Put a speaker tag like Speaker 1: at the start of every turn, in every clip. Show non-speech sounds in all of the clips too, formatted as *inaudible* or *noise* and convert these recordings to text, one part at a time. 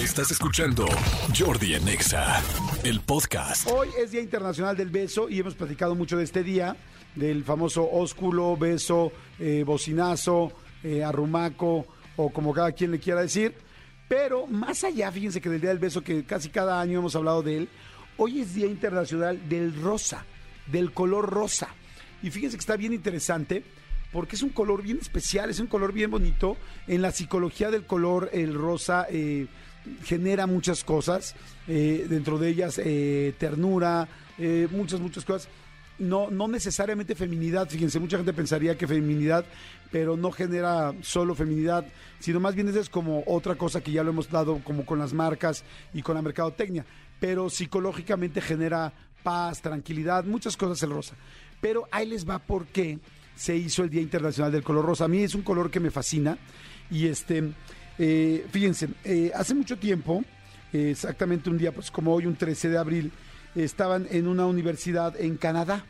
Speaker 1: Estás escuchando Jordi Anexa, el podcast.
Speaker 2: Hoy es Día Internacional del Beso y hemos platicado mucho de este día, del famoso ósculo, beso, eh, bocinazo, eh, arrumaco o como cada quien le quiera decir. Pero más allá, fíjense que del Día del Beso, que casi cada año hemos hablado de él, hoy es Día Internacional del Rosa, del color rosa. Y fíjense que está bien interesante porque es un color bien especial, es un color bien bonito. En la psicología del color, el rosa eh, genera muchas cosas, eh, dentro de ellas eh, ternura, eh, muchas, muchas cosas. No, no necesariamente feminidad, fíjense, mucha gente pensaría que feminidad, pero no genera solo feminidad, sino más bien es como otra cosa que ya lo hemos dado como con las marcas y con la mercadotecnia, pero psicológicamente genera paz, tranquilidad, muchas cosas el rosa. Pero ahí les va por qué se hizo el Día Internacional del Color Rosa. A mí es un color que me fascina y este, eh, fíjense, eh, hace mucho tiempo, exactamente un día, pues como hoy, un 13 de abril, estaban en una universidad en Canadá.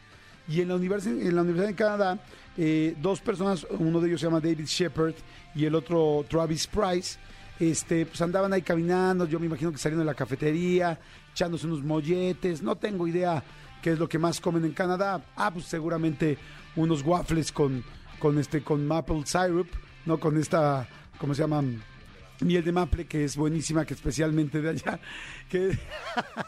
Speaker 2: Y en la, univers en la Universidad de Canadá, eh, dos personas, uno de ellos se llama David Shepard y el otro Travis Price, este, pues andaban ahí caminando, yo me imagino que saliendo de la cafetería, echándose unos molletes, no tengo idea qué es lo que más comen en Canadá. Ah, pues seguramente unos waffles con, con, este, con maple syrup, ¿no? Con esta, ¿cómo se llaman? Miel de maple que es buenísima, que especialmente de allá, que,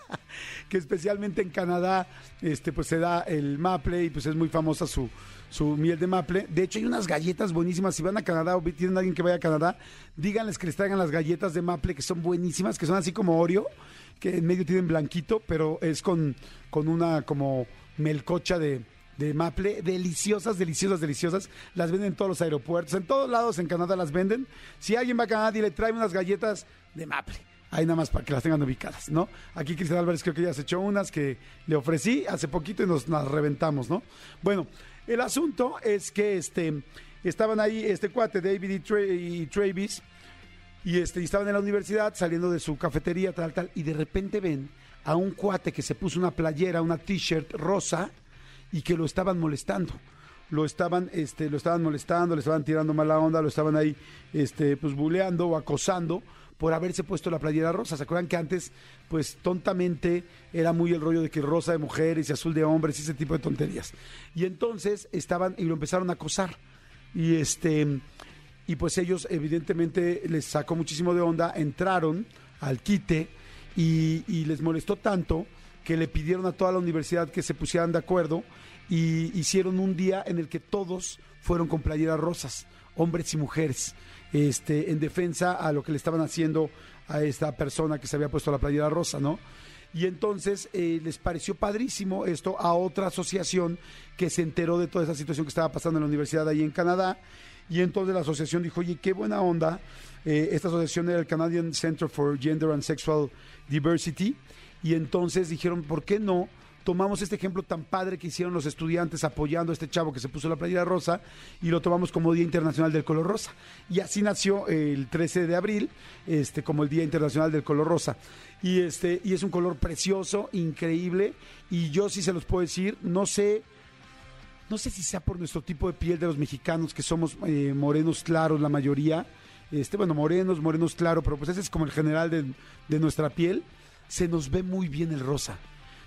Speaker 2: *laughs* que especialmente en Canadá, este, pues se da el maple y pues es muy famosa su, su miel de maple. De hecho, hay unas galletas buenísimas. Si van a Canadá o tienen alguien que vaya a Canadá, díganles que les traigan las galletas de maple que son buenísimas, que son así como Oreo, que en medio tienen blanquito, pero es con, con una como melcocha de, de maple, deliciosas, deliciosas, deliciosas. Las venden en todos los aeropuertos, en todos lados en Canadá las venden. Si alguien va a Canadá, dile, trae unas galletas de maple. Ahí nada más para que las tengan ubicadas, ¿no? Aquí Cristian Álvarez creo que ya se echó unas que le ofrecí hace poquito y nos las reventamos, ¿no? Bueno, el asunto es que este, estaban ahí este cuate, David y, y Travis, y, este, y estaban en la universidad saliendo de su cafetería, tal, tal, y de repente ven a un cuate que se puso una playera, una t-shirt rosa, y que lo estaban molestando. Lo estaban, este, lo estaban molestando, le estaban tirando mala onda, lo estaban ahí, este, pues buleando o acosando por haberse puesto la playera rosa. ¿Se acuerdan que antes, pues tontamente, era muy el rollo de que rosa de mujeres y azul de hombres y ese tipo de tonterías? Y entonces estaban y lo empezaron a acosar. Y este, y pues ellos evidentemente les sacó muchísimo de onda, entraron al quite y, y les molestó tanto que le pidieron a toda la universidad que se pusieran de acuerdo y hicieron un día en el que todos fueron con playeras rosas, hombres y mujeres, este, en defensa a lo que le estaban haciendo a esta persona que se había puesto la playera rosa, ¿no? Y entonces eh, les pareció padrísimo esto a otra asociación que se enteró de toda esa situación que estaba pasando en la universidad ahí en Canadá. Y entonces la asociación dijo, oye, qué buena onda. Eh, esta asociación era el Canadian Center for Gender and Sexual Diversity. Y entonces dijeron, ¿por qué no? Tomamos este ejemplo tan padre que hicieron los estudiantes apoyando a este chavo que se puso la playera rosa y lo tomamos como Día Internacional del Color Rosa. Y así nació el 13 de abril, este, como el Día Internacional del Color Rosa. Y, este, y es un color precioso, increíble. Y yo sí se los puedo decir, no sé no sé si sea por nuestro tipo de piel de los mexicanos, que somos eh, morenos claros la mayoría, este, bueno, morenos, morenos claros, pero pues ese es como el general de, de, nuestra piel, se nos ve muy bien el rosa.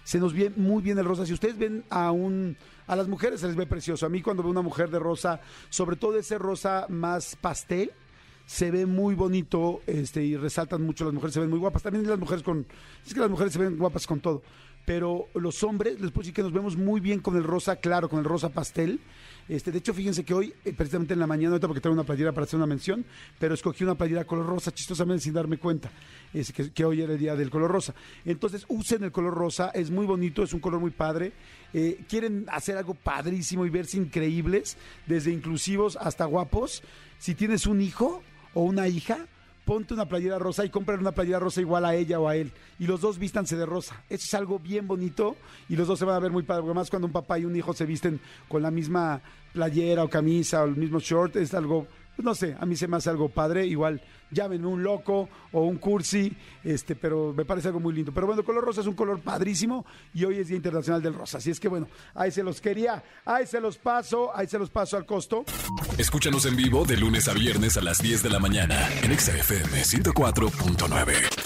Speaker 2: Se nos ve muy bien el rosa. Si ustedes ven a un a las mujeres se les ve precioso. A mí cuando veo una mujer de rosa, sobre todo ese rosa más pastel, se ve muy bonito este y resaltan mucho las mujeres se ven muy guapas también las mujeres con es que las mujeres se ven guapas con todo pero los hombres les puedo decir que nos vemos muy bien con el rosa claro con el rosa pastel este de hecho fíjense que hoy eh, precisamente en la mañana ahorita porque traigo una playera para hacer una mención pero escogí una playera color rosa chistosamente sin darme cuenta que, hoy era el día del color rosa. Entonces usen el color rosa es muy bonito es un color muy padre. Eh, quieren hacer algo padrísimo y verse increíbles desde inclusivos hasta guapos. Si tienes un hijo o una hija, ponte una playera rosa y comprar una playera rosa igual a ella o a él. Y los dos vístanse de rosa. Eso es algo bien bonito y los dos se van a ver muy padre. Además cuando un papá y un hijo se visten con la misma playera o camisa o el mismo short, es algo, no sé, a mí se me hace algo padre. Igual llámenme un loco o un cursi, este, pero me parece algo muy lindo. Pero bueno, el color rosa es un color padrísimo y hoy es Día Internacional del Rosa. Así es que bueno, ahí se los quería, ahí se los paso, ahí se los paso al costo.
Speaker 1: Escúchanos en vivo de lunes a viernes a las 10 de la mañana en XFM 104.9.